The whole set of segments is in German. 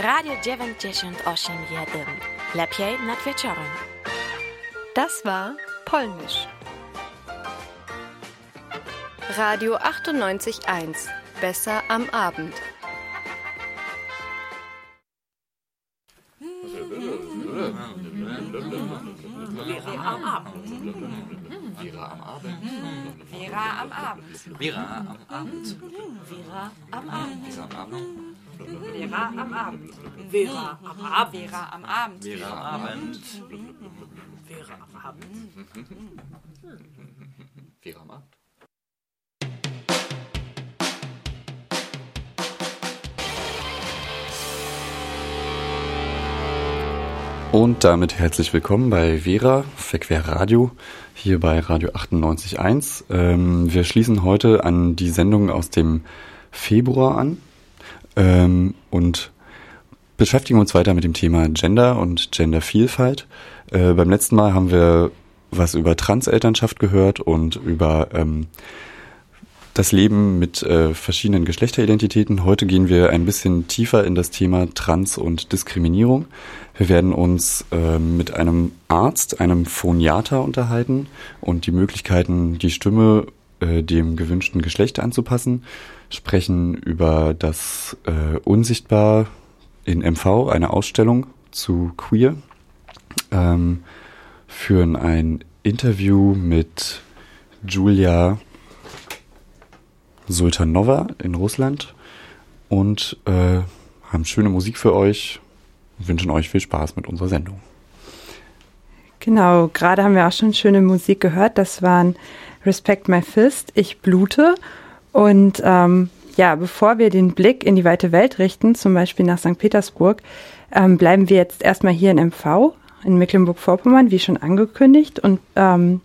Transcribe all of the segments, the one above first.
Radio 98 Lepiej nad wieczorem. Das war Polnisch. Radio 98.1. Besser am Abend. Vera am Abend. Vera am Abend. Vera am Abend. Vera am Abend. Vera am Abend. Vera am Abend. Vera am Abend. Vera am Abend. Vera am Abend. Vera am Abend. Vera am Abend. Vera am Abend. Und damit herzlich willkommen bei Vera, Verquer Radio, hier bei Radio 98.1. Ähm, wir schließen heute an die Sendung aus dem Februar an ähm, und beschäftigen uns weiter mit dem Thema Gender und Gendervielfalt. Äh, beim letzten Mal haben wir was über Transelternschaft gehört und über ähm, das Leben mit äh, verschiedenen Geschlechteridentitäten. Heute gehen wir ein bisschen tiefer in das Thema Trans und Diskriminierung. Wir werden uns äh, mit einem Arzt, einem Phoniater unterhalten und die Möglichkeiten, die Stimme äh, dem gewünschten Geschlecht anzupassen, sprechen über das äh, Unsichtbar in MV, eine Ausstellung zu Queer, ähm, führen ein Interview mit Julia Sultanova in Russland und äh, haben schöne Musik für euch wünschen euch viel Spaß mit unserer Sendung. Genau, gerade haben wir auch schon schöne Musik gehört. Das waren Respect My Fist, Ich blute. Und ähm, ja, bevor wir den Blick in die weite Welt richten, zum Beispiel nach St. Petersburg, ähm, bleiben wir jetzt erstmal hier in MV, in Mecklenburg-Vorpommern, wie schon angekündigt, und ähm,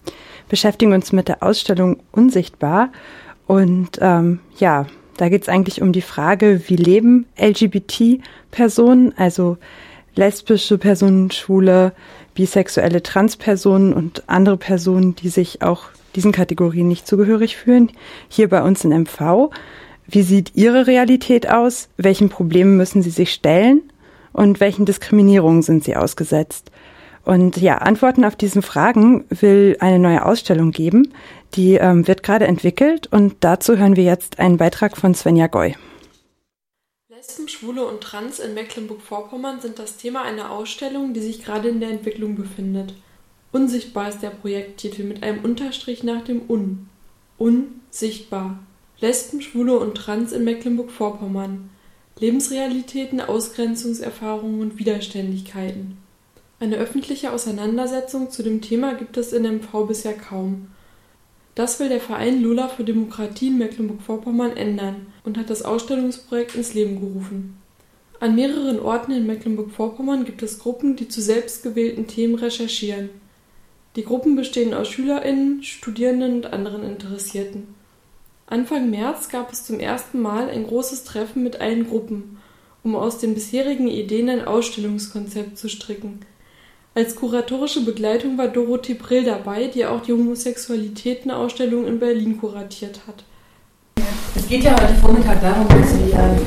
beschäftigen uns mit der Ausstellung Unsichtbar. Und ähm, ja, da geht es eigentlich um die Frage, wie leben LGBT-Personen, also lesbische Personen, schwule, bisexuelle Transpersonen und andere Personen, die sich auch diesen Kategorien nicht zugehörig fühlen, hier bei uns in MV. Wie sieht Ihre Realität aus? Welchen Problemen müssen Sie sich stellen? Und welchen Diskriminierungen sind Sie ausgesetzt? Und ja, Antworten auf diesen Fragen will eine neue Ausstellung geben. Die ähm, wird gerade entwickelt und dazu hören wir jetzt einen Beitrag von Svenja Goy. Lesben, Schwule und Trans in Mecklenburg-Vorpommern sind das Thema einer Ausstellung, die sich gerade in der Entwicklung befindet. Unsichtbar ist der Projekttitel mit einem Unterstrich nach dem Un. Unsichtbar. Lesben, Schwule und Trans in Mecklenburg-Vorpommern. Lebensrealitäten, Ausgrenzungserfahrungen und Widerständigkeiten. Eine öffentliche Auseinandersetzung zu dem Thema gibt es in MV bisher kaum. Das will der Verein Lula für Demokratie in Mecklenburg-Vorpommern ändern und hat das Ausstellungsprojekt ins Leben gerufen. An mehreren Orten in Mecklenburg-Vorpommern gibt es Gruppen, die zu selbstgewählten Themen recherchieren. Die Gruppen bestehen aus SchülerInnen, Studierenden und anderen Interessierten. Anfang März gab es zum ersten Mal ein großes Treffen mit allen Gruppen, um aus den bisherigen Ideen ein Ausstellungskonzept zu stricken – als kuratorische Begleitung war Dorothee Brill dabei, die auch die Homosexualitätenausstellung in Berlin kuratiert hat. Es geht ja heute Vormittag darum, dass wir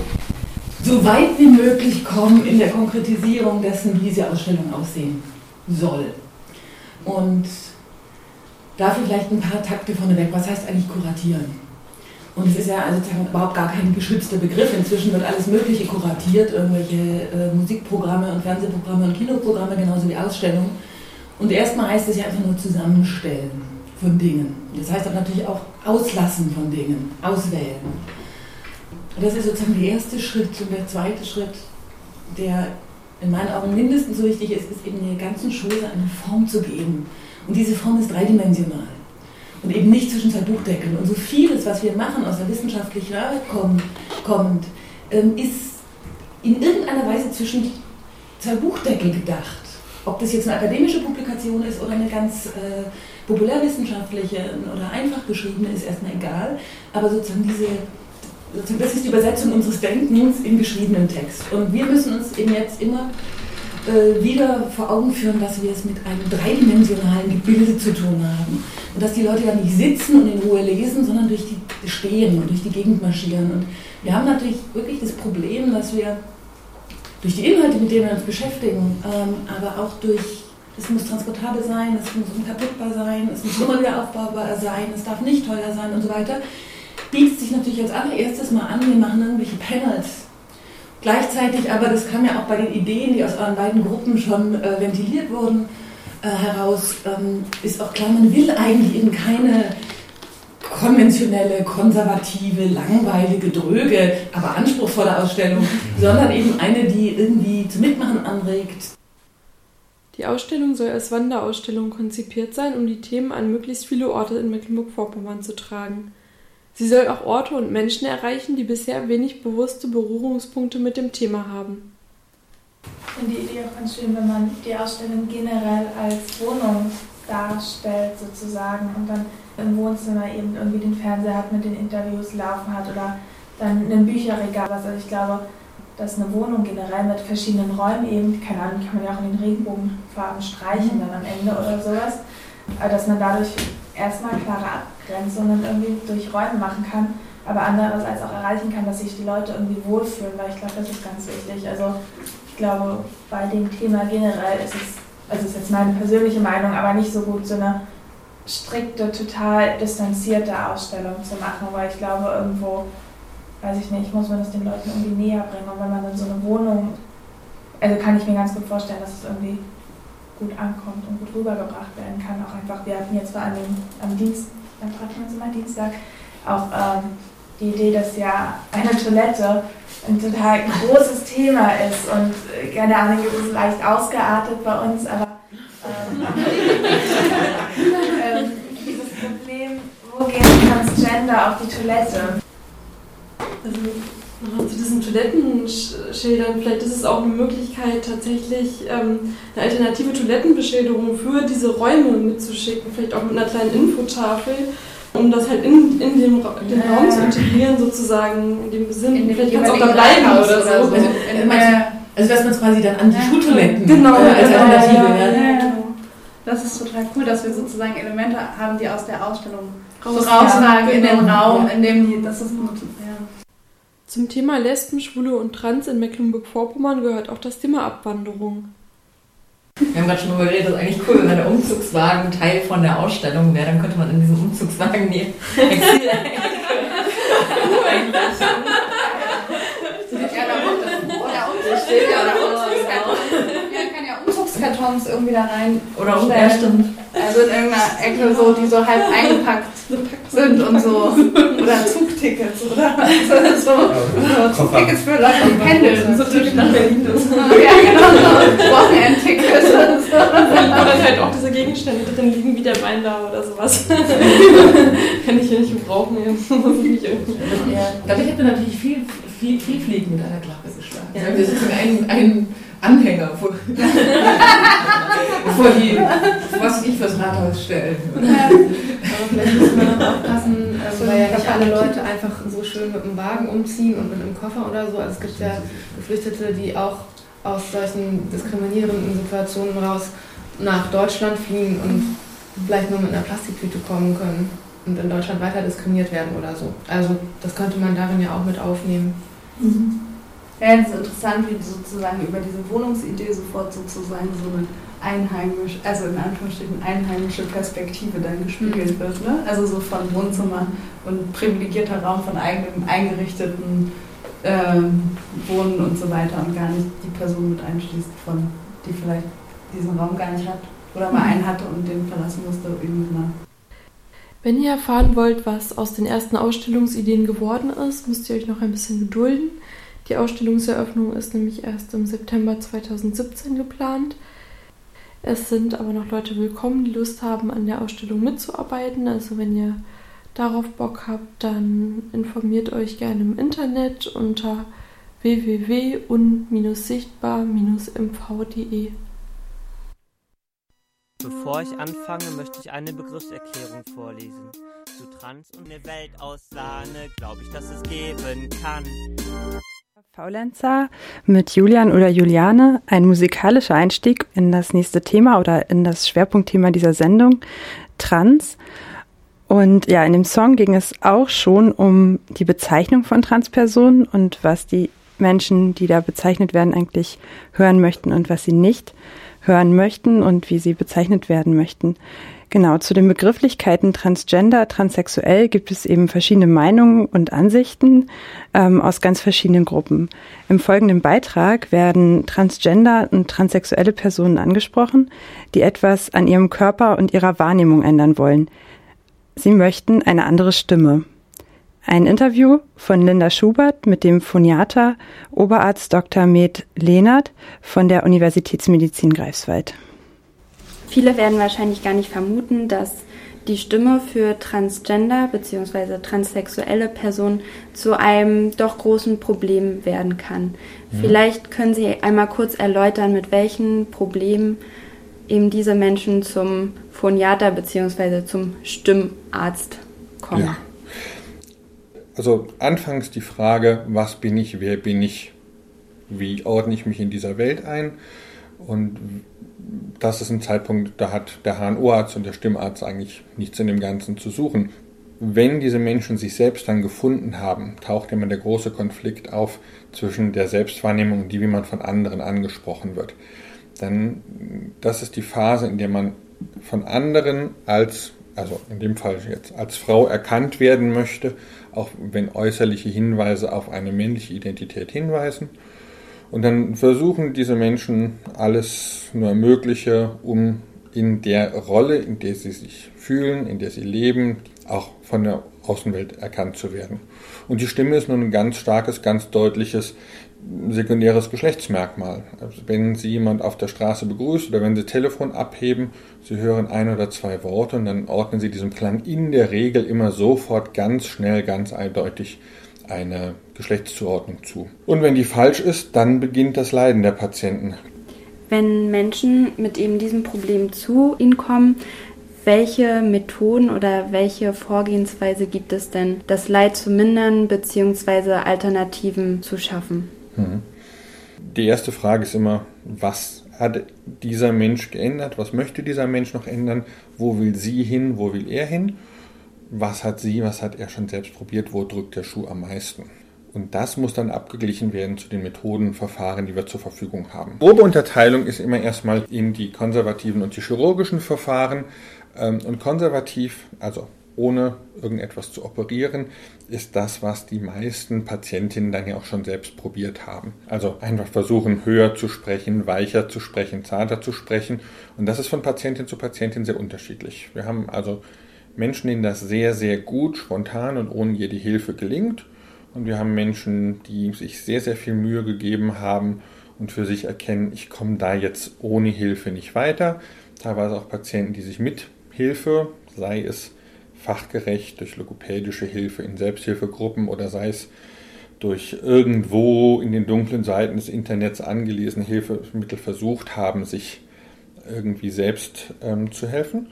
so weit wie möglich kommen in der Konkretisierung dessen, wie diese Ausstellung aussehen soll. Und dafür vielleicht ein paar Takte vorneweg. Was heißt eigentlich kuratieren? Und es ist ja also überhaupt gar kein geschützter Begriff. Inzwischen wird alles Mögliche kuratiert, irgendwelche äh, Musikprogramme und Fernsehprogramme und Kinoprogramme, genauso wie Ausstellungen. Und erstmal heißt es ja einfach nur Zusammenstellen von Dingen. Das heißt aber natürlich auch Auslassen von Dingen, auswählen. Und das ist sozusagen der erste Schritt. Und der zweite Schritt, der in meinen Augen mindestens so wichtig ist, ist eben der ganzen Chose eine Form zu geben. Und diese Form ist dreidimensional und eben nicht zwischen zwei Buchdeckeln. Und so vieles, was wir machen, aus der wissenschaftlichen Arbeit kommt, kommt ähm, ist in irgendeiner Weise zwischen zwei Buchdeckel gedacht. Ob das jetzt eine akademische Publikation ist oder eine ganz äh, populärwissenschaftliche oder einfach geschriebene, ist erstmal egal. Aber sozusagen diese, das ist die Übersetzung unseres Denkens in geschriebenen Text. Und wir müssen uns eben jetzt immer äh, wieder vor Augen führen, dass wir es mit einem dreidimensionalen Gebilde zu tun haben. Und dass die Leute ja nicht sitzen und in Ruhe lesen, sondern durch die stehen und durch die Gegend marschieren. Und wir haben natürlich wirklich das Problem, dass wir durch die Inhalte, mit denen wir uns beschäftigen, ähm, aber auch durch, es muss transportabel sein, es muss unkaputtbar sein, es muss immer wieder aufbaubar sein, es darf nicht teuer sein und so weiter, bietet sich natürlich als allererstes mal an, wir machen irgendwelche Panels. Gleichzeitig aber, das kam ja auch bei den Ideen, die aus euren beiden Gruppen schon äh, ventiliert wurden, äh, heraus, ähm, ist auch klar, man will eigentlich eben keine konventionelle, konservative, langweilige, dröge, aber anspruchsvolle Ausstellung, sondern eben eine, die irgendwie zum Mitmachen anregt. Die Ausstellung soll als Wanderausstellung konzipiert sein, um die Themen an möglichst viele Orte in Mecklenburg-Vorpommern zu tragen. Sie soll auch Orte und Menschen erreichen, die bisher wenig bewusste Berührungspunkte mit dem Thema haben. Ich finde die Idee auch ganz schön, wenn man die Ausstellung generell als Wohnung darstellt, sozusagen, und dann im Wohnzimmer eben irgendwie den Fernseher hat, mit den Interviews laufen hat oder dann ein Bücherregal. Also ich glaube, dass eine Wohnung generell mit verschiedenen Räumen eben, keine Ahnung, kann man ja auch in den Regenbogenfarben streichen dann am Ende oder sowas, dass man dadurch erstmal klare Abgrenzungen irgendwie durch Räume machen kann, aber andererseits auch erreichen kann, dass sich die Leute irgendwie wohlfühlen, weil ich glaube, das ist ganz wichtig. Also ich glaube, bei dem Thema generell ist es, also ist jetzt meine persönliche Meinung, aber nicht so gut, so eine strikte, total distanzierte Ausstellung zu machen, weil ich glaube, irgendwo, weiß ich nicht, muss man das den Leuten irgendwie näher bringen. Und wenn man in so eine Wohnung, also kann ich mir ganz gut vorstellen, dass es irgendwie gut ankommt und gut rübergebracht werden kann. Auch einfach, wir hatten jetzt vor allem am Dienst, am Traditionellen Dienstag auch ähm, die Idee, dass ja eine Toilette ein total großes Thema ist und äh, keine Ahnung, es leicht ausgeartet bei uns, aber ähm, ähm, dieses Problem, wo gehen Transgender auf die Toilette? Also noch zu diesen Toilettenschildern, vielleicht ist es auch eine Möglichkeit, tatsächlich ähm, eine alternative Toilettenbeschilderung für diese Räume mitzuschicken, vielleicht auch mit einer kleinen Infotafel, um das halt in, in den, den ja. Raum zu integrieren, sozusagen, in dem Sinn. In vielleicht kann es auch da bleiben oder so. Oder so. Also, also, dass man es quasi dann an die ja. Schultoiletten genau, äh, als genau, Alternative ja, ja, ja. Das ist total cool, dass wir sozusagen Elemente haben, die aus der Ausstellung Raus, so raustragen in den genau. Raum, in dem die, das ist gut. Zum Thema Lesben, Schwule und Trans in Mecklenburg-Vorpommern gehört auch das Thema Abwanderung. Wir haben gerade schon darüber geredet, das ist eigentlich cool, wenn der Umzugswagen Teil von der Ausstellung wäre, dann könnte man in diesem Umzugswagen die Exil Umzugskartons irgendwie da rein. Oder um, ja, stimmt. Also in irgendeiner Ecke so, die so halb eingepackt sind und so. Oder Zugtickets oder so. Oder Zugtickets für Leute, die pendeln. So Tickets nach Berlin. Ja, genau. So. Wochenendtickets. Wo dann halt auch diese Gegenstände drin liegen, wie der Wein da oder sowas. Kann ich ja nicht gebrauchen. Ja. Dadurch hätte man natürlich viel, viel, viel Fliegen mit einer Klappe geschlagen. Ja. Wir sind ein, ein Anhänger vor, vor die, was ich fürs Rathaus stellen. Ja. Aber vielleicht müssen wir noch aufpassen, also, weil ja nicht alle Leute einfach so schön mit dem Wagen umziehen und mit einem Koffer oder so. Also es gibt ja Geflüchtete, die auch aus solchen diskriminierenden Situationen raus nach Deutschland fliehen und vielleicht nur mit einer Plastiktüte kommen können und in Deutschland weiter diskriminiert werden oder so. Also das könnte man darin ja auch mit aufnehmen. Mhm. Ja, es ist interessant, wie sozusagen über diese Wohnungsidee sofort sozusagen so eine einheimisch, also in Anführungsstrichen einheimische Perspektive dann gespiegelt mhm. wird. Ne? Also so von Wohnzimmer und privilegierter Raum von eigenem eingerichteten ähm, Wohnen und so weiter und gar nicht die Person mit einschließt, von, die vielleicht diesen Raum gar nicht hat oder mal einen hatte und den verlassen musste einer wenn ihr erfahren wollt, was aus den ersten Ausstellungsideen geworden ist, müsst ihr euch noch ein bisschen gedulden. Die Ausstellungseröffnung ist nämlich erst im September 2017 geplant. Es sind aber noch Leute willkommen, die Lust haben, an der Ausstellung mitzuarbeiten. Also wenn ihr darauf Bock habt, dann informiert euch gerne im Internet unter www.un-sichtbar-mv.de. Bevor ich anfange, möchte ich eine Begriffserklärung vorlesen. Zu Trans und eine Welt aus Sahne glaube ich, dass es geben kann. Faulenzer mit Julian oder Juliane, ein musikalischer Einstieg in das nächste Thema oder in das Schwerpunktthema dieser Sendung, Trans. Und ja, in dem Song ging es auch schon um die Bezeichnung von Transpersonen und was die Menschen, die da bezeichnet werden, eigentlich hören möchten und was sie nicht hören möchten und wie sie bezeichnet werden möchten. Genau, zu den Begrifflichkeiten Transgender, Transsexuell gibt es eben verschiedene Meinungen und Ansichten ähm, aus ganz verschiedenen Gruppen. Im folgenden Beitrag werden Transgender und transsexuelle Personen angesprochen, die etwas an ihrem Körper und ihrer Wahrnehmung ändern wollen. Sie möchten eine andere Stimme. Ein Interview von Linda Schubert mit dem Phoniater Oberarzt Dr. Med Lehnert von der Universitätsmedizin Greifswald. Viele werden wahrscheinlich gar nicht vermuten, dass die Stimme für Transgender bzw. transsexuelle Personen zu einem doch großen Problem werden kann. Ja. Vielleicht können Sie einmal kurz erläutern, mit welchen Problemen eben diese Menschen zum Phoniater bzw. zum Stimmarzt kommen. Ja. Also anfangs die Frage, was bin ich, wer bin ich, wie ordne ich mich in dieser Welt ein und das ist ein Zeitpunkt, da hat der HNO-Arzt und der Stimmarzt eigentlich nichts in dem Ganzen zu suchen. Wenn diese Menschen sich selbst dann gefunden haben, taucht immer der große Konflikt auf zwischen der Selbstwahrnehmung und die, wie man von anderen angesprochen wird. Dann, das ist die Phase, in der man von anderen als, also in dem Fall jetzt als Frau erkannt werden möchte, auch wenn äußerliche Hinweise auf eine männliche Identität hinweisen. Und dann versuchen diese Menschen alles nur Mögliche, um in der Rolle, in der sie sich fühlen, in der sie leben, auch von der Außenwelt erkannt zu werden. Und die Stimme ist nun ein ganz starkes, ganz deutliches sekundäres Geschlechtsmerkmal. Also wenn Sie jemand auf der Straße begrüßt oder wenn Sie Telefon abheben, Sie hören ein oder zwei Worte und dann ordnen Sie diesem Klang in der Regel immer sofort ganz schnell, ganz eindeutig eine Geschlechtszuordnung zu. Und wenn die falsch ist, dann beginnt das Leiden der Patienten. Wenn Menschen mit eben diesem Problem zu Ihnen kommen, welche Methoden oder welche Vorgehensweise gibt es denn, das Leid zu mindern bzw. Alternativen zu schaffen? Mhm. Die erste Frage ist immer, was hat dieser Mensch geändert? Was möchte dieser Mensch noch ändern? Wo will sie hin? Wo will er hin? Was hat sie, was hat er schon selbst probiert, wo drückt der Schuh am meisten. Und das muss dann abgeglichen werden zu den Methoden, Verfahren, die wir zur Verfügung haben. Grobe Unterteilung ist immer erstmal in die konservativen und die chirurgischen Verfahren. Ähm, und konservativ, also ohne irgendetwas zu operieren, ist das, was die meisten Patientinnen dann ja auch schon selbst probiert haben. Also einfach versuchen, höher zu sprechen, weicher zu sprechen, zarter zu sprechen. Und das ist von Patientin zu Patientin sehr unterschiedlich. Wir haben also Menschen, denen das sehr, sehr gut, spontan und ohne jede Hilfe gelingt. Und wir haben Menschen, die sich sehr, sehr viel Mühe gegeben haben und für sich erkennen, ich komme da jetzt ohne Hilfe nicht weiter. Teilweise auch Patienten, die sich mit Hilfe, sei es fachgerecht durch logopädische Hilfe in Selbsthilfegruppen oder sei es durch irgendwo in den dunklen Seiten des Internets angelesene Hilfemittel versucht haben, sich irgendwie selbst ähm, zu helfen.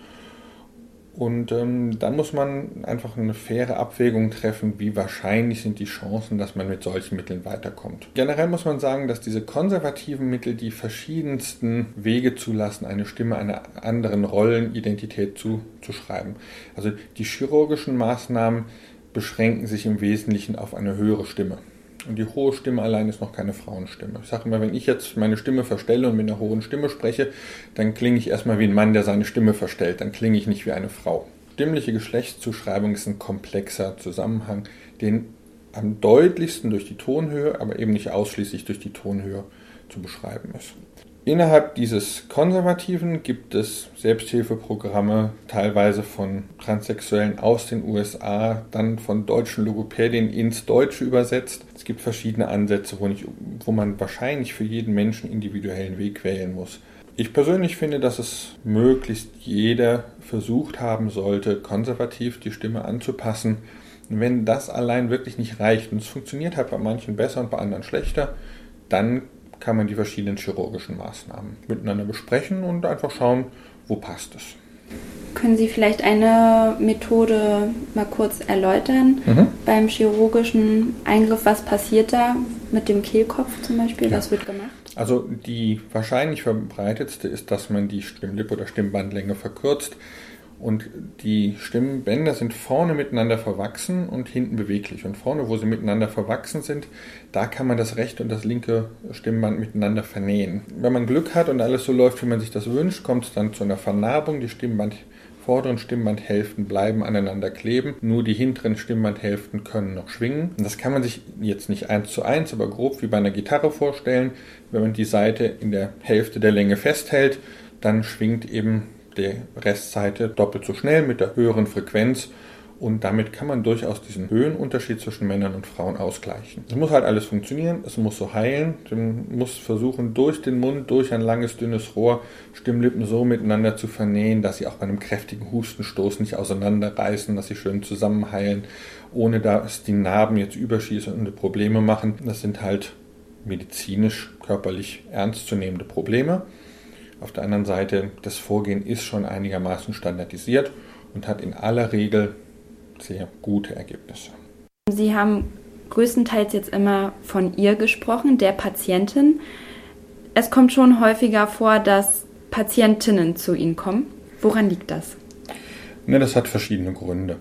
Und ähm, dann muss man einfach eine faire Abwägung treffen, wie wahrscheinlich sind die Chancen, dass man mit solchen Mitteln weiterkommt. Generell muss man sagen, dass diese konservativen Mittel die verschiedensten Wege zulassen, eine Stimme einer anderen Rollenidentität zuzuschreiben. Also die chirurgischen Maßnahmen beschränken sich im Wesentlichen auf eine höhere Stimme. Und die hohe Stimme allein ist noch keine Frauenstimme. Ich sage immer, wenn ich jetzt meine Stimme verstelle und mit einer hohen Stimme spreche, dann klinge ich erstmal wie ein Mann, der seine Stimme verstellt. Dann klinge ich nicht wie eine Frau. Stimmliche Geschlechtszuschreibung ist ein komplexer Zusammenhang, den am deutlichsten durch die Tonhöhe, aber eben nicht ausschließlich durch die Tonhöhe zu beschreiben ist. Innerhalb dieses Konservativen gibt es Selbsthilfeprogramme, teilweise von Transsexuellen aus den USA, dann von deutschen Logopädien ins Deutsche übersetzt. Es gibt verschiedene Ansätze, wo, nicht, wo man wahrscheinlich für jeden Menschen individuellen Weg wählen muss. Ich persönlich finde, dass es möglichst jeder versucht haben sollte, konservativ die Stimme anzupassen. wenn das allein wirklich nicht reicht, und es funktioniert halt bei manchen besser und bei anderen schlechter, dann kann man die verschiedenen chirurgischen Maßnahmen miteinander besprechen und einfach schauen, wo passt es. Können Sie vielleicht eine Methode mal kurz erläutern? Mhm. Beim chirurgischen Eingriff, was passiert da mit dem Kehlkopf zum Beispiel? Ja. Was wird gemacht? Also die wahrscheinlich verbreitetste ist, dass man die Stimmlippe oder Stimmbandlänge verkürzt Und die Stimmbänder sind vorne miteinander verwachsen und hinten beweglich. Und vorne, wo sie miteinander verwachsen sind, da kann man das rechte und das linke Stimmband miteinander vernähen. Wenn man Glück hat und alles so läuft, wie man sich das wünscht, kommt es dann zu einer Vernarbung. Die Stimmband vorderen Stimmbandhälften bleiben aneinander kleben, nur die hinteren Stimmbandhälften können noch schwingen. Und das kann man sich jetzt nicht eins zu eins, aber grob wie bei einer Gitarre vorstellen. Wenn man die Seite in der Hälfte der Länge festhält, dann schwingt eben der Restseite doppelt so schnell mit der höheren Frequenz und damit kann man durchaus diesen Höhenunterschied zwischen Männern und Frauen ausgleichen. Es muss halt alles funktionieren, es muss so heilen, man muss versuchen, durch den Mund, durch ein langes, dünnes Rohr, Stimmlippen so miteinander zu vernähen, dass sie auch bei einem kräftigen Hustenstoß nicht auseinanderreißen, dass sie schön zusammenheilen, ohne dass die Narben jetzt überschießende Probleme machen. Das sind halt medizinisch, körperlich ernstzunehmende Probleme. Auf der anderen Seite, das Vorgehen ist schon einigermaßen standardisiert und hat in aller Regel sehr gute Ergebnisse. Sie haben größtenteils jetzt immer von ihr gesprochen, der Patientin. Es kommt schon häufiger vor, dass Patientinnen zu Ihnen kommen. Woran liegt das? Ne, das hat verschiedene Gründe.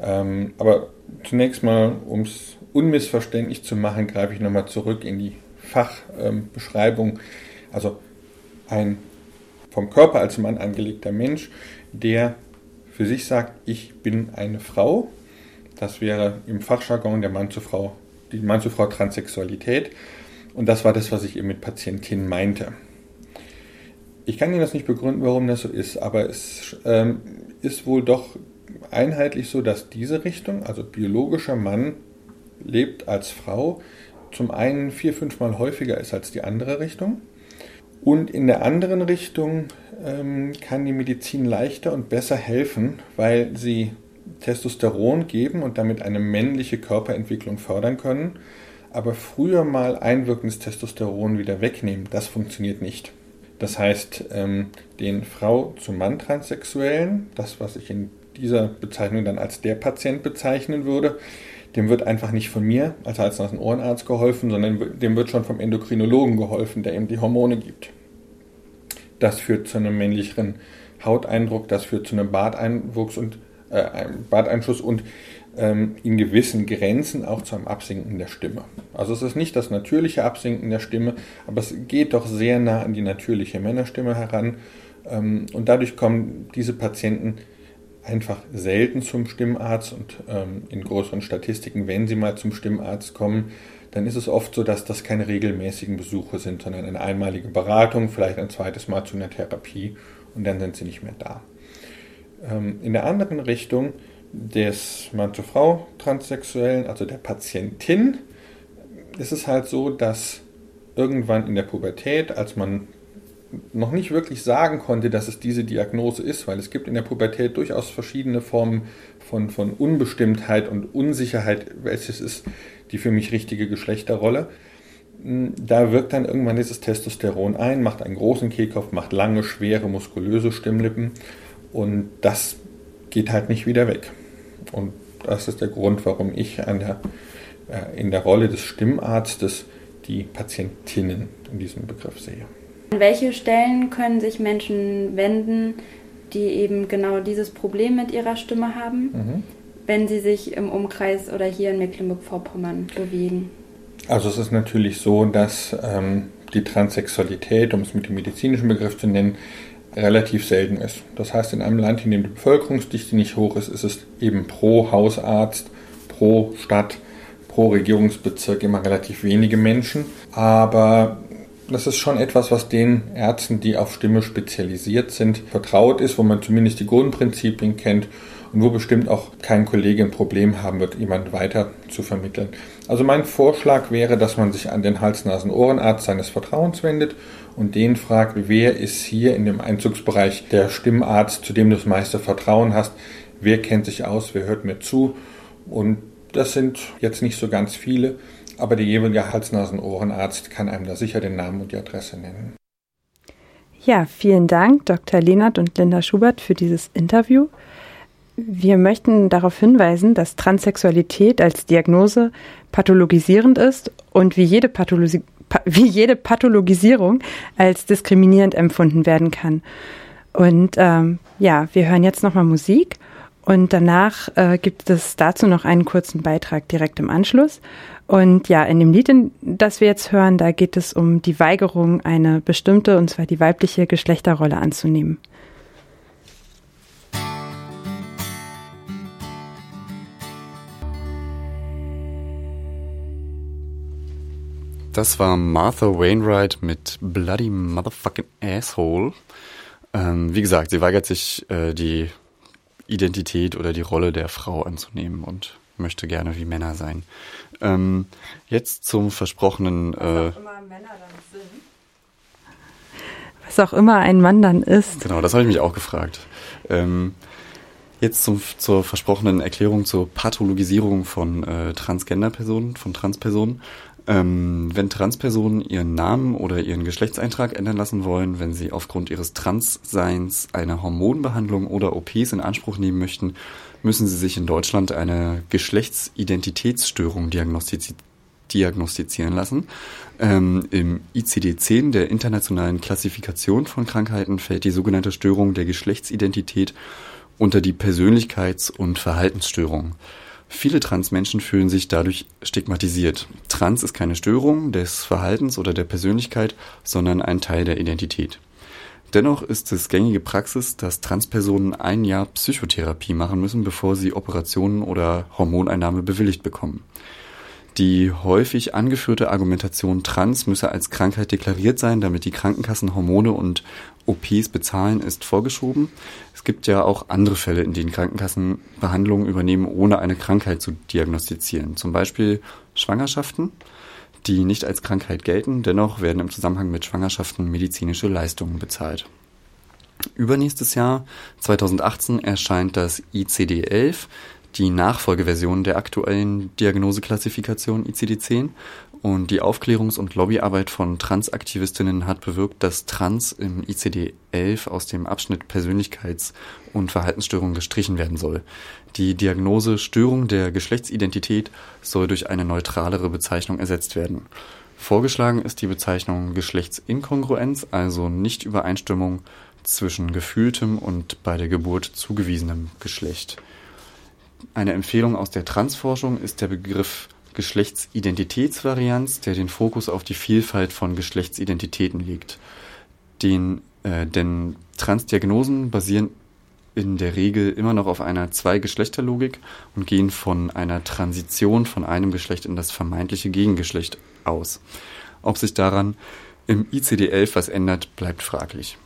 Ähm, aber zunächst mal, um es unmissverständlich zu machen, greife ich nochmal zurück in die Fachbeschreibung. Ähm, also ein vom Körper als Mann angelegter Mensch, der für sich sagt, ich bin eine Frau. Das wäre im Fachjargon der Mann zu Frau, die Mann zu Frau Transsexualität. Und das war das, was ich eben mit Patientin meinte. Ich kann Ihnen das nicht begründen, warum das so ist, aber es ähm, ist wohl doch einheitlich so, dass diese Richtung, also biologischer Mann lebt als Frau, zum einen vier, fünfmal häufiger ist als die andere Richtung. Und in der anderen Richtung ähm, kann die Medizin leichter und besser helfen, weil sie Testosteron geben und damit eine männliche Körperentwicklung fördern können, aber früher mal einwirkendes Testosteron wieder wegnehmen. Das funktioniert nicht. Das heißt, ähm, den Frau zum Mann Transsexuellen, das was ich in dieser Bezeichnung dann als der Patient bezeichnen würde, dem wird einfach nicht von mir als Hals- und Ohrenarzt geholfen, sondern dem wird schon vom Endokrinologen geholfen, der ihm die Hormone gibt. Das führt zu einem männlicheren Hauteindruck, das führt zu einem Barteinwuchs und äh, Barteinschuss und ähm, in gewissen Grenzen auch zu einem Absinken der Stimme. Also es ist nicht das natürliche Absinken der Stimme, aber es geht doch sehr nah an die natürliche Männerstimme heran. Ähm, und dadurch kommen diese Patienten einfach selten zum Stimmarzt und ähm, in größeren Statistiken, wenn sie mal zum Stimmarzt kommen, dann ist es oft so, dass das keine regelmäßigen Besuche sind, sondern eine einmalige Beratung, vielleicht ein zweites Mal zu einer Therapie und dann sind sie nicht mehr da. Ähm, in der anderen Richtung des Mann-zu-Frau Transsexuellen, also der Patientin, ist es halt so, dass irgendwann in der Pubertät, als man noch nicht wirklich sagen konnte, dass es diese Diagnose ist, weil es gibt in der Pubertät durchaus verschiedene Formen von, von Unbestimmtheit und Unsicherheit, welches ist die für mich richtige Geschlechterrolle. Hm, da wirkt dann irgendwann dieses Testosteron ein, macht einen großen Kehlkopf, macht lange, schwere, muskulöse Stimmlippen und das geht halt nicht wieder weg. Und das ist der Grund, warum ich der, äh, in der Rolle des Stimmarztes die Patientinnen in diesem Begriff sehe. An welche Stellen können sich Menschen wenden, die eben genau dieses Problem mit ihrer Stimme haben, mhm. wenn sie sich im Umkreis oder hier in Mecklenburg-Vorpommern bewegen? Also es ist natürlich so, dass ähm, die Transsexualität, um es mit dem medizinischen Begriff zu nennen, relativ selten ist. Das heißt, in einem Land, in dem die Bevölkerungsdichte nicht hoch ist, ist es eben pro Hausarzt, pro Stadt, pro Regierungsbezirk immer relativ wenige Menschen. Aber das ist schon etwas, was den Ärzten, die auf Stimme spezialisiert sind, vertraut ist, wo man zumindest die Grundprinzipien kennt und wo bestimmt auch kein Kollege ein Problem haben wird, jemand weiter zu vermitteln. Also mein Vorschlag wäre, dass man sich an den Hals-Nasen-Ohrenarzt seines Vertrauens wendet und den fragt, wer ist hier in dem Einzugsbereich der Stimmarzt, zu dem du das meiste Vertrauen hast, wer kennt sich aus, wer hört mir zu? Und das sind jetzt nicht so ganz viele aber der jeweilige Hals-Nasen-Ohrenarzt kann einem da sicher den Namen und die Adresse nennen. Ja, vielen Dank, Dr. Lehnert und Linda Schubert, für dieses Interview. Wir möchten darauf hinweisen, dass Transsexualität als Diagnose pathologisierend ist und wie jede, wie jede Pathologisierung als diskriminierend empfunden werden kann. Und ähm, ja, wir hören jetzt nochmal Musik und danach äh, gibt es dazu noch einen kurzen Beitrag direkt im Anschluss. Und ja, in dem Lied, das wir jetzt hören, da geht es um die Weigerung, eine bestimmte, und zwar die weibliche Geschlechterrolle anzunehmen. Das war Martha Wainwright mit Bloody Motherfucking Asshole. Ähm, wie gesagt, sie weigert sich, äh, die Identität oder die Rolle der Frau anzunehmen und möchte gerne wie Männer sein. Ähm, jetzt zum versprochenen. Äh, Was auch immer ein Mann dann ist. Genau, das habe ich mich auch gefragt. Ähm, jetzt zum, zur versprochenen Erklärung zur Pathologisierung von äh, Transgender-Personen, von Transpersonen. Ähm, wenn Transpersonen ihren Namen oder ihren Geschlechtseintrag ändern lassen wollen, wenn sie aufgrund ihres Transseins eine Hormonbehandlung oder OPs in Anspruch nehmen möchten, müssen sie sich in Deutschland eine Geschlechtsidentitätsstörung diagnostiz diagnostizieren lassen. Ähm, Im ICD-10 der internationalen Klassifikation von Krankheiten fällt die sogenannte Störung der Geschlechtsidentität unter die Persönlichkeits- und Verhaltensstörung. Viele Transmenschen fühlen sich dadurch stigmatisiert. Trans ist keine Störung des Verhaltens oder der Persönlichkeit, sondern ein Teil der Identität. Dennoch ist es gängige Praxis, dass Transpersonen ein Jahr Psychotherapie machen müssen, bevor sie Operationen oder Hormoneinnahme bewilligt bekommen. Die häufig angeführte Argumentation Trans müsse als Krankheit deklariert sein, damit die Krankenkassen Hormone und OPs bezahlen, ist vorgeschoben. Es gibt ja auch andere Fälle, in denen Krankenkassen Behandlungen übernehmen, ohne eine Krankheit zu diagnostizieren. Zum Beispiel Schwangerschaften, die nicht als Krankheit gelten, dennoch werden im Zusammenhang mit Schwangerschaften medizinische Leistungen bezahlt. Übernächstes Jahr, 2018, erscheint das ICD-11, die Nachfolgeversion der aktuellen Diagnoseklassifikation ICD-10 und die Aufklärungs- und Lobbyarbeit von Transaktivistinnen hat bewirkt, dass Trans im ICD-11 aus dem Abschnitt Persönlichkeits- und Verhaltensstörungen gestrichen werden soll. Die Diagnose Störung der Geschlechtsidentität soll durch eine neutralere Bezeichnung ersetzt werden. Vorgeschlagen ist die Bezeichnung Geschlechtsinkongruenz, also Nichtübereinstimmung zwischen gefühltem und bei der Geburt zugewiesenem Geschlecht. Eine Empfehlung aus der Transforschung ist der Begriff Geschlechtsidentitätsvarianz, der den Fokus auf die Vielfalt von Geschlechtsidentitäten legt. Den, äh, denn Transdiagnosen basieren in der Regel immer noch auf einer Zwei-Geschlechterlogik und gehen von einer Transition von einem Geschlecht in das vermeintliche Gegengeschlecht aus. Ob sich daran im ICD-11 was ändert, bleibt fraglich.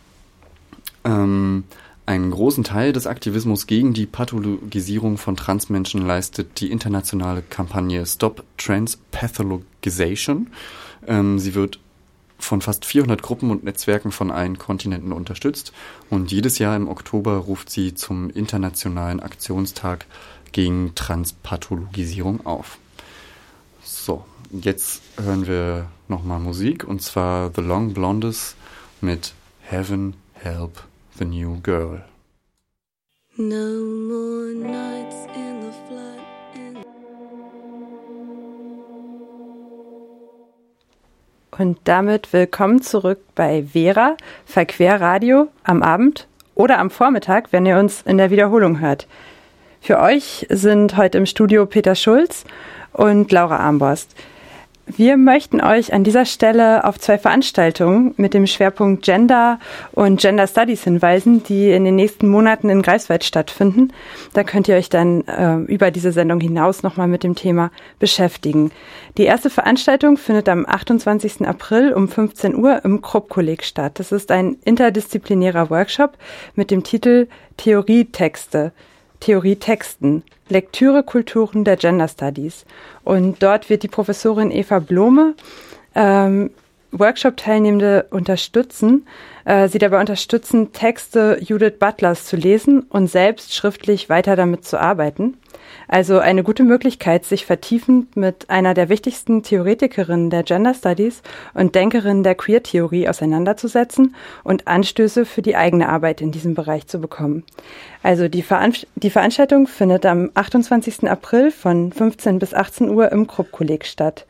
Ähm, einen großen Teil des Aktivismus gegen die Pathologisierung von Transmenschen leistet die internationale Kampagne Stop Trans Pathologization. Ähm, sie wird von fast 400 Gruppen und Netzwerken von allen Kontinenten unterstützt und jedes Jahr im Oktober ruft sie zum Internationalen Aktionstag gegen Transpathologisierung auf. So, jetzt hören wir nochmal Musik und zwar The Long Blondes mit Heaven Help the new girl. No more nights in the flood. Und damit willkommen zurück bei Vera, Verquerradio am Abend oder am Vormittag, wenn ihr uns in der Wiederholung hört. Für euch sind heute im Studio Peter Schulz und Laura Armborst. Wir möchten euch an dieser Stelle auf zwei Veranstaltungen mit dem Schwerpunkt Gender und Gender Studies hinweisen, die in den nächsten Monaten in Greifswald stattfinden. Da könnt ihr euch dann äh, über diese Sendung hinaus nochmal mit dem Thema beschäftigen. Die erste Veranstaltung findet am 28. April um 15 Uhr im Krupp-Kolleg statt. Das ist ein interdisziplinärer Workshop mit dem Titel Theorietexte. Theorietexten, Lektüre Kulturen der Gender Studies. Und dort wird die Professorin Eva Blome ähm, Workshop-Teilnehmende unterstützen, äh, sie dabei unterstützen, Texte Judith Butlers zu lesen und selbst schriftlich weiter damit zu arbeiten. Also eine gute Möglichkeit, sich vertiefend mit einer der wichtigsten Theoretikerinnen der Gender Studies und Denkerinnen der Queer-Theorie auseinanderzusetzen und Anstöße für die eigene Arbeit in diesem Bereich zu bekommen. Also die, Veranst die Veranstaltung findet am 28. April von 15 bis 18 Uhr im Krupp-Kolleg statt.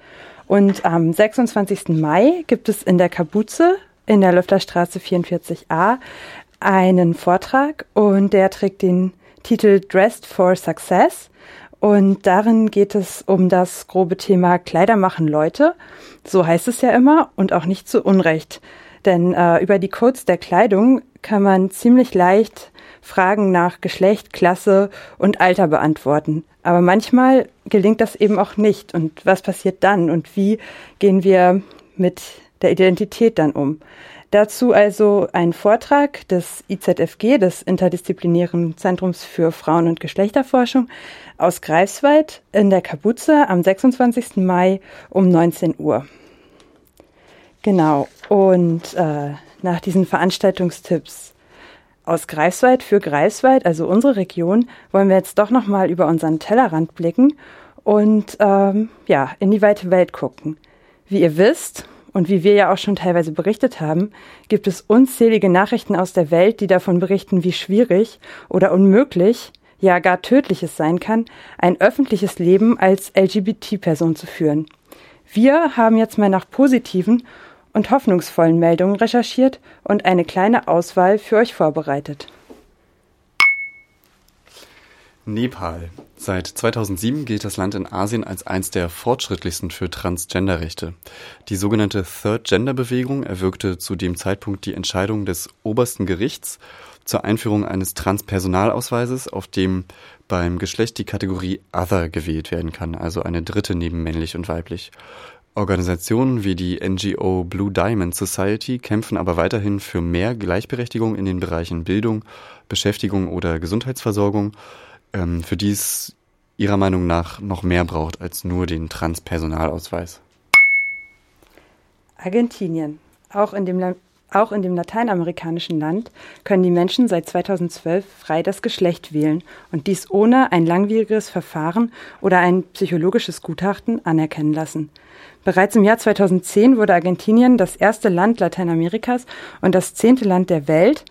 Und am 26. Mai gibt es in der Kabuze in der Lüfterstraße 44a einen Vortrag und der trägt den Titel Dressed for Success. Und darin geht es um das grobe Thema Kleider machen Leute. So heißt es ja immer und auch nicht zu Unrecht. Denn äh, über die Codes der Kleidung kann man ziemlich leicht Fragen nach Geschlecht, Klasse und Alter beantworten. Aber manchmal gelingt das eben auch nicht. Und was passiert dann? Und wie gehen wir mit der Identität dann um? Dazu also ein Vortrag des IZFG, des Interdisziplinären Zentrums für Frauen- und Geschlechterforschung aus Greifswald in der Kapuze am 26. Mai um 19 Uhr. Genau. Und äh, nach diesen Veranstaltungstipps aus Greifswald für Greifswald, also unsere Region, wollen wir jetzt doch nochmal über unseren Tellerrand blicken und ähm, ja, in die weite Welt gucken. Wie ihr wisst, und wie wir ja auch schon teilweise berichtet haben, gibt es unzählige Nachrichten aus der Welt, die davon berichten, wie schwierig oder unmöglich, ja gar tödlich es sein kann, ein öffentliches Leben als LGBT-Person zu führen. Wir haben jetzt mal nach positiven und hoffnungsvollen Meldungen recherchiert und eine kleine Auswahl für euch vorbereitet. Nepal. Seit 2007 gilt das Land in Asien als eins der fortschrittlichsten für Transgender-Rechte. Die sogenannte Third Gender Bewegung erwirkte zu dem Zeitpunkt die Entscheidung des obersten Gerichts zur Einführung eines Transpersonalausweises, auf dem beim Geschlecht die Kategorie Other gewählt werden kann, also eine dritte neben männlich und weiblich. Organisationen wie die NGO Blue Diamond Society kämpfen aber weiterhin für mehr Gleichberechtigung in den Bereichen Bildung, Beschäftigung oder Gesundheitsversorgung ähm, für die es ihrer Meinung nach noch mehr braucht als nur den Transpersonalausweis. Argentinien. Auch in dem auch in dem lateinamerikanischen Land können die Menschen seit 2012 frei das Geschlecht wählen und dies ohne ein langwieriges Verfahren oder ein psychologisches Gutachten anerkennen lassen. Bereits im Jahr 2010 wurde Argentinien das erste Land Lateinamerikas und das zehnte Land der Welt,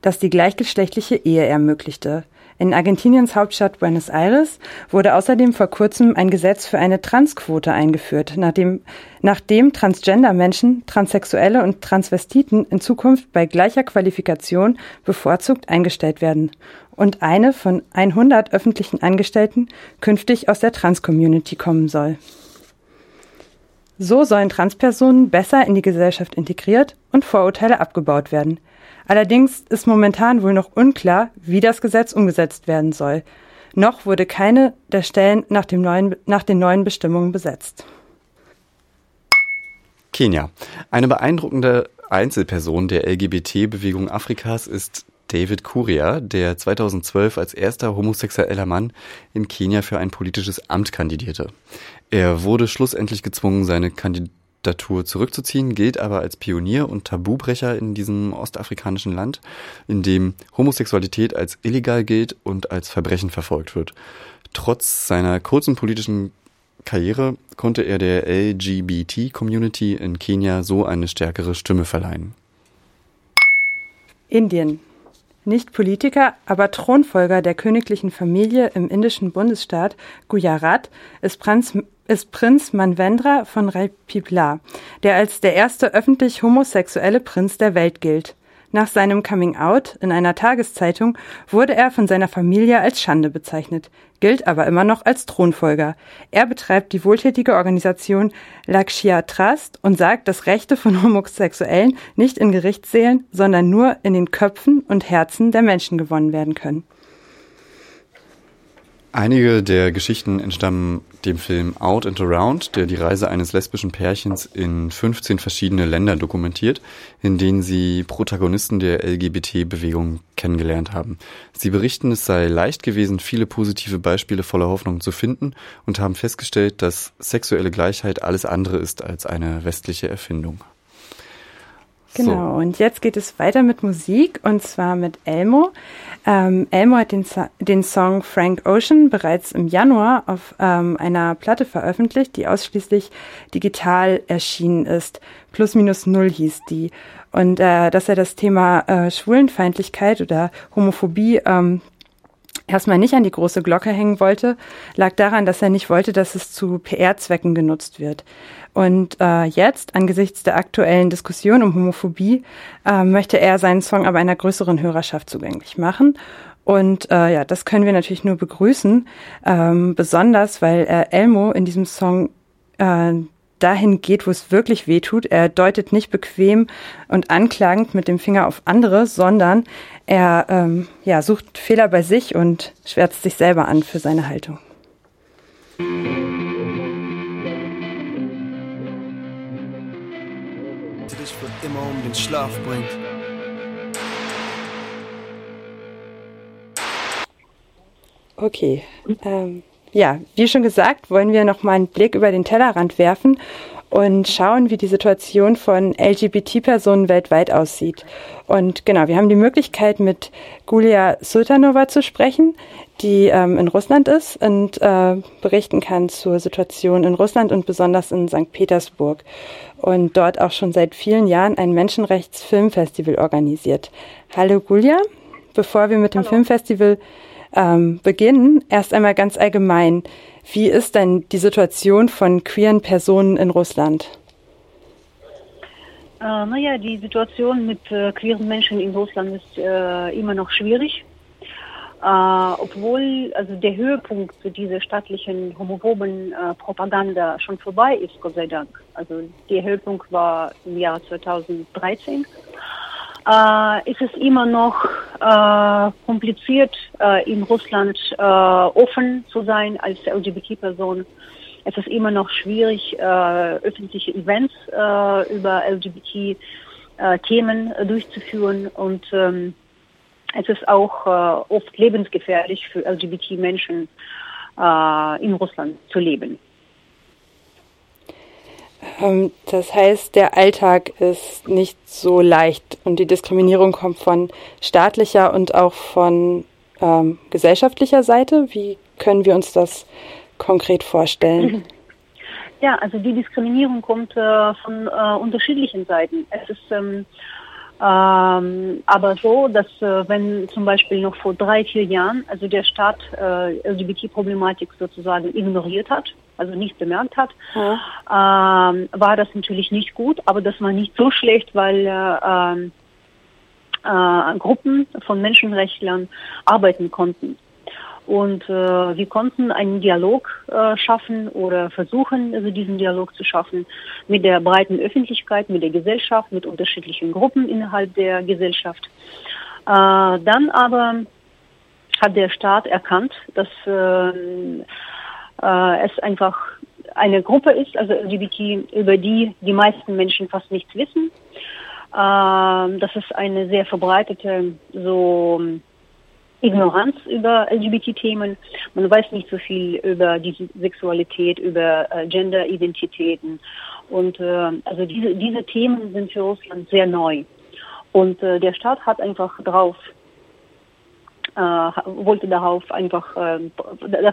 das die gleichgeschlechtliche Ehe ermöglichte. In Argentiniens Hauptstadt Buenos Aires wurde außerdem vor kurzem ein Gesetz für eine Transquote eingeführt, nachdem, nachdem Transgender-Menschen, Transsexuelle und Transvestiten in Zukunft bei gleicher Qualifikation bevorzugt eingestellt werden und eine von 100 öffentlichen Angestellten künftig aus der Trans-Community kommen soll. So sollen Transpersonen besser in die Gesellschaft integriert und Vorurteile abgebaut werden. Allerdings ist momentan wohl noch unklar, wie das Gesetz umgesetzt werden soll. Noch wurde keine der Stellen nach, dem neuen, nach den neuen Bestimmungen besetzt. Kenia. Eine beeindruckende Einzelperson der LGBT-Bewegung Afrikas ist David Kuria, der 2012 als erster homosexueller Mann in Kenia für ein politisches Amt kandidierte. Er wurde schlussendlich gezwungen, seine Kandidatur Diktatur zurückzuziehen, gilt aber als Pionier und Tabubrecher in diesem ostafrikanischen Land, in dem Homosexualität als illegal gilt und als Verbrechen verfolgt wird. Trotz seiner kurzen politischen Karriere konnte er der LGBT-Community in Kenia so eine stärkere Stimme verleihen. Indien. Nicht Politiker, aber Thronfolger der königlichen Familie im indischen Bundesstaat Gujarat ist Prinz ist Prinz Manvendra von Raipipla, der als der erste öffentlich homosexuelle Prinz der Welt gilt. Nach seinem Coming-out in einer Tageszeitung wurde er von seiner Familie als Schande bezeichnet, gilt aber immer noch als Thronfolger. Er betreibt die wohltätige Organisation Lakshya Trust und sagt, dass Rechte von Homosexuellen nicht in Gerichtssälen, sondern nur in den Köpfen und Herzen der Menschen gewonnen werden können. Einige der Geschichten entstammen dem Film Out and Around, der die Reise eines lesbischen Pärchens in 15 verschiedene Länder dokumentiert, in denen sie Protagonisten der LGBT-Bewegung kennengelernt haben. Sie berichten, es sei leicht gewesen, viele positive Beispiele voller Hoffnung zu finden und haben festgestellt, dass sexuelle Gleichheit alles andere ist als eine westliche Erfindung. Genau, so. und jetzt geht es weiter mit Musik und zwar mit Elmo. Ähm, Elmo hat den, den, Song Frank Ocean bereits im Januar auf ähm, einer Platte veröffentlicht, die ausschließlich digital erschienen ist. Plus minus null hieß die. Und äh, dass er das Thema äh, Schwulenfeindlichkeit oder Homophobie ähm, erstmal nicht an die große Glocke hängen wollte, lag daran, dass er nicht wollte, dass es zu PR-Zwecken genutzt wird. Und äh, jetzt, angesichts der aktuellen Diskussion um Homophobie, äh, möchte er seinen Song aber einer größeren Hörerschaft zugänglich machen. Und äh, ja, das können wir natürlich nur begrüßen, ähm, besonders weil äh, Elmo in diesem Song äh, dahin geht, wo es wirklich weh tut. Er deutet nicht bequem und anklagend mit dem Finger auf andere, sondern er ähm, ja, sucht Fehler bei sich und schwärzt sich selber an für seine Haltung. dich für immer um den Schlaf bringt. Okay. Ähm, ja, wie schon gesagt, wollen wir noch mal einen Blick über den Tellerrand werfen und schauen, wie die Situation von LGBT-Personen weltweit aussieht. Und genau, wir haben die Möglichkeit, mit Gulia Sultanova zu sprechen, die ähm, in Russland ist und äh, berichten kann zur Situation in Russland und besonders in St. Petersburg und dort auch schon seit vielen Jahren ein Menschenrechtsfilmfestival organisiert. Hallo Gulia, bevor wir mit dem Hallo. Filmfestival ähm, beginnen, erst einmal ganz allgemein. Wie ist denn die Situation von queeren Personen in Russland? Äh, naja, die Situation mit äh, queeren Menschen in Russland ist äh, immer noch schwierig. Äh, obwohl also der Höhepunkt dieser staatlichen homophoben äh, Propaganda schon vorbei ist, Gott sei Dank. Also der Höhepunkt war im Jahr 2013 äh, ist es immer noch äh, kompliziert, äh, in Russland äh, offen zu sein als LGBT-Person. Es ist immer noch schwierig, äh, öffentliche Events äh, über LGBT-Themen durchzuführen und ähm, es ist auch oft lebensgefährlich für LGBT-Menschen in Russland zu leben. Ähm, das heißt, der Alltag ist nicht so leicht und die Diskriminierung kommt von staatlicher und auch von ähm, gesellschaftlicher Seite. Wie können wir uns das konkret vorstellen? Ja, also die Diskriminierung kommt äh, von äh, unterschiedlichen Seiten. Es ist ähm, ähm, aber so, dass äh, wenn zum Beispiel noch vor drei, vier Jahren, also der Staat äh, LGBT-Problematik sozusagen ignoriert hat, also nicht bemerkt hat, ja. ähm, war das natürlich nicht gut, aber das war nicht so schlecht, weil äh, äh, Gruppen von Menschenrechtlern arbeiten konnten. Und äh, wir konnten einen Dialog äh, schaffen oder versuchen, also diesen Dialog zu schaffen mit der breiten Öffentlichkeit, mit der Gesellschaft, mit unterschiedlichen Gruppen innerhalb der Gesellschaft. Äh, dann aber hat der Staat erkannt, dass äh, äh, es einfach eine Gruppe ist, also LGBT, über die die meisten Menschen fast nichts wissen. Äh, das ist eine sehr verbreitete so Ignoranz über LGBT-Themen. Man weiß nicht so viel über die Sexualität, über äh, Gender-Identitäten. Und äh, also diese, diese Themen sind für Russland sehr neu. Und äh, der Staat hat einfach drauf, wollte darauf einfach äh,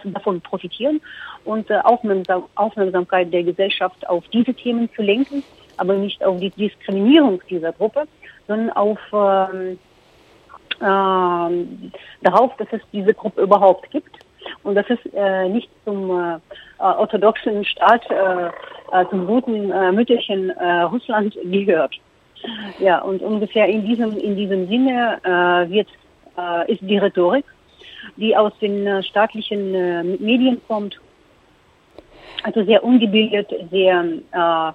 davon profitieren und äh, Aufmerksam Aufmerksamkeit der Gesellschaft auf diese Themen zu lenken, aber nicht auf die Diskriminierung dieser Gruppe, sondern auf äh, äh, darauf, dass es diese Gruppe überhaupt gibt und dass es äh, nicht zum äh, äh orthodoxen Staat, äh, äh, zum guten äh, Mütterchen äh, Russland gehört. Ja, und ungefähr in diesem, in diesem Sinne äh, wird, äh, ist die Rhetorik, die aus den äh, staatlichen äh, Medien kommt, also sehr ungebildet, sehr äh,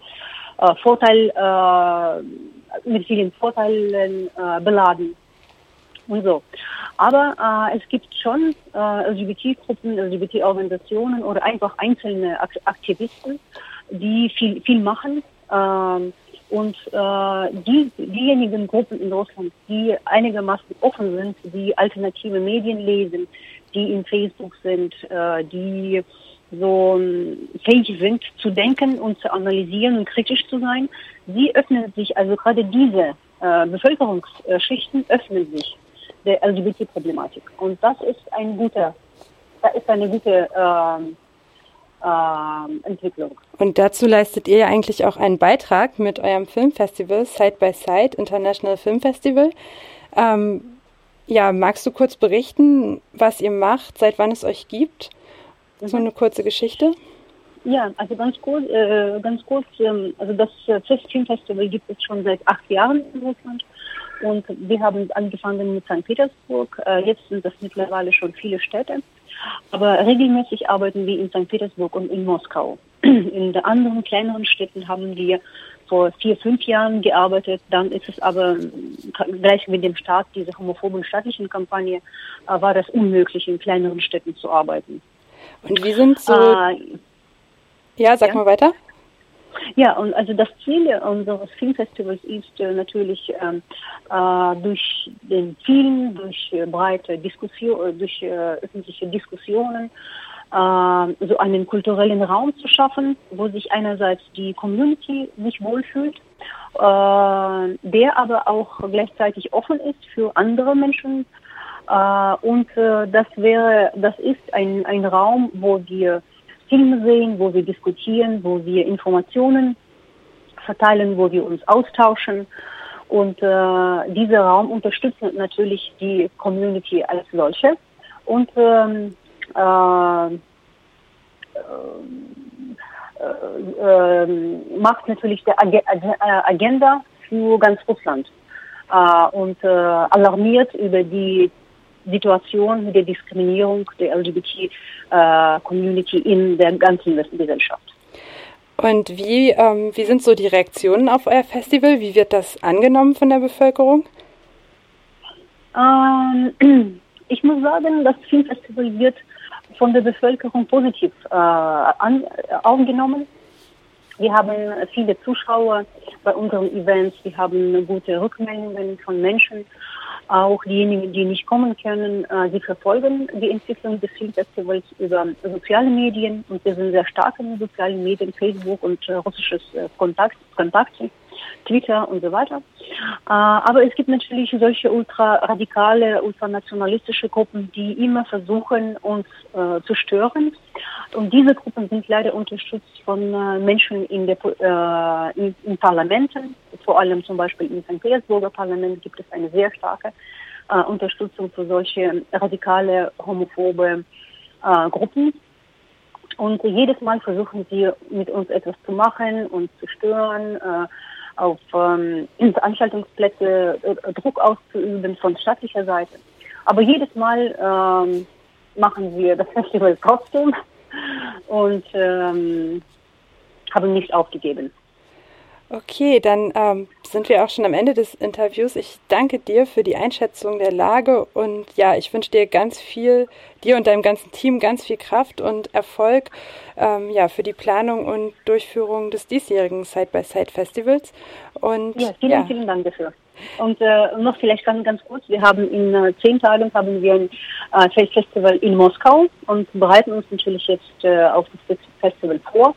äh, Vorteil, äh, mit vielen Vorteilen äh, beladen und so. Aber äh, es gibt schon äh, LGBT-Gruppen, LGBT-Organisationen oder einfach einzelne Aktivisten, die viel, viel machen. Ähm, und äh, die, diejenigen Gruppen in Russland, die einigermaßen offen sind, die alternative Medien lesen, die in Facebook sind, äh, die so ähm, fähig sind zu denken und zu analysieren und kritisch zu sein, sie öffnen sich, also gerade diese äh, Bevölkerungsschichten öffnen sich der LGBT-Problematik. Und das ist ein guter, das ist eine gute ähm, Entwicklung. Und dazu leistet ihr ja eigentlich auch einen Beitrag mit eurem Filmfestival Side by Side International Film Festival. Ähm, ja, magst du kurz berichten, was ihr macht, seit wann es euch gibt? So eine kurze Geschichte? Ja, also ganz kurz, äh, ganz kurz ähm, also das äh, Filmfestival gibt es schon seit acht Jahren in Russland und wir haben angefangen mit St. Petersburg. Äh, jetzt sind das mittlerweile schon viele Städte, aber regelmäßig arbeiten wir in St. Petersburg und in Moskau. In den anderen kleineren Städten haben wir vor vier, fünf Jahren gearbeitet. Dann ist es aber gleich mit dem Start dieser homophoben staatlichen Kampagne äh, war das unmöglich, in kleineren Städten zu arbeiten. Und wie sind so äh, ja, sag ja. mal weiter. Ja, und also das Ziel unseres Filmfestivals ist äh, natürlich ähm, äh, durch den Film, durch äh, breite Diskussion, äh, durch äh, öffentliche Diskussionen äh, so einen kulturellen Raum zu schaffen, wo sich einerseits die Community sich wohlfühlt, der aber auch gleichzeitig offen ist für andere Menschen. und das wäre, das ist ein, ein Raum, wo wir Filme sehen, wo wir diskutieren, wo wir Informationen verteilen, wo wir uns austauschen. Und äh, dieser Raum unterstützt natürlich die Community als solche und ähm, äh, äh, macht natürlich die Agenda für ganz Russland äh, und äh, alarmiert über die Situation mit der Diskriminierung der LGBT-Community äh, in der ganzen Gesellschaft. Und wie, ähm, wie sind so die Reaktionen auf euer Festival? Wie wird das angenommen von der Bevölkerung? Ähm, ich muss sagen, das Filmfestival wird von der Bevölkerung positiv äh, an, äh, aufgenommen. Wir haben viele Zuschauer bei unseren Events, wir haben gute Rückmeldungen von Menschen auch diejenigen, die nicht kommen können, äh, sie verfolgen die Entwicklung des Filmfestivals über soziale Medien und wir sind sehr stark in sozialen Medien, Facebook und äh, russisches äh, Kontakt, Kontakte. Twitter und so weiter. Äh, aber es gibt natürlich solche ultraradikale, ultranationalistische Gruppen, die immer versuchen, uns äh, zu stören. Und diese Gruppen sind leider unterstützt von äh, Menschen in, der, in, Parlamenten. Vor allem zum Beispiel im St. Petersburger Parlament gibt es eine sehr starke Unterstützung für solche radikale, homophobe Gruppen. Und jedes Mal versuchen sie mit uns etwas zu machen, uns zu stören, auf ähm, Veranstaltungsplätze äh, Druck auszuüben von staatlicher Seite. Aber jedes Mal ähm, machen wir das Festival trotzdem und ähm, haben nicht aufgegeben. Okay, dann ähm, sind wir auch schon am Ende des Interviews. Ich danke dir für die Einschätzung der Lage und ja, ich wünsche dir ganz viel, dir und deinem ganzen Team ganz viel Kraft und Erfolg ähm, ja, für die Planung und Durchführung des diesjährigen Side-by-Side-Festivals. Und, ja, vielen, ja. vielen Dank dafür. Und äh, noch vielleicht ganz, ganz kurz, wir haben in äh, zehn Tagen haben wir ein äh, Festival in Moskau und bereiten uns natürlich jetzt äh, auf das Festival vor.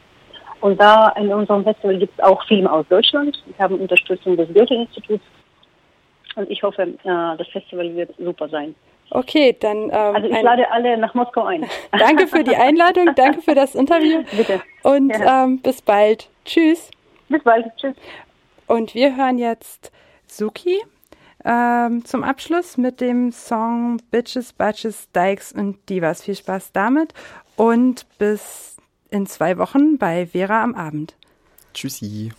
Und da in unserem Festival gibt es auch Filme aus Deutschland. Wir haben Unterstützung des Goethe-Instituts. Und ich hoffe, äh, das Festival wird super sein. Okay, dann. Ähm, also ich lade alle nach Moskau ein. danke für die Einladung, danke für das Interview. Bitte. Und ja. ähm, bis bald. Tschüss. Bis bald. Tschüss. Und wir hören jetzt Suki ähm, zum Abschluss mit dem Song Bitches, Batches, Dykes und Divas. Viel Spaß damit und bis in zwei Wochen bei Vera am Abend. Tschüssi.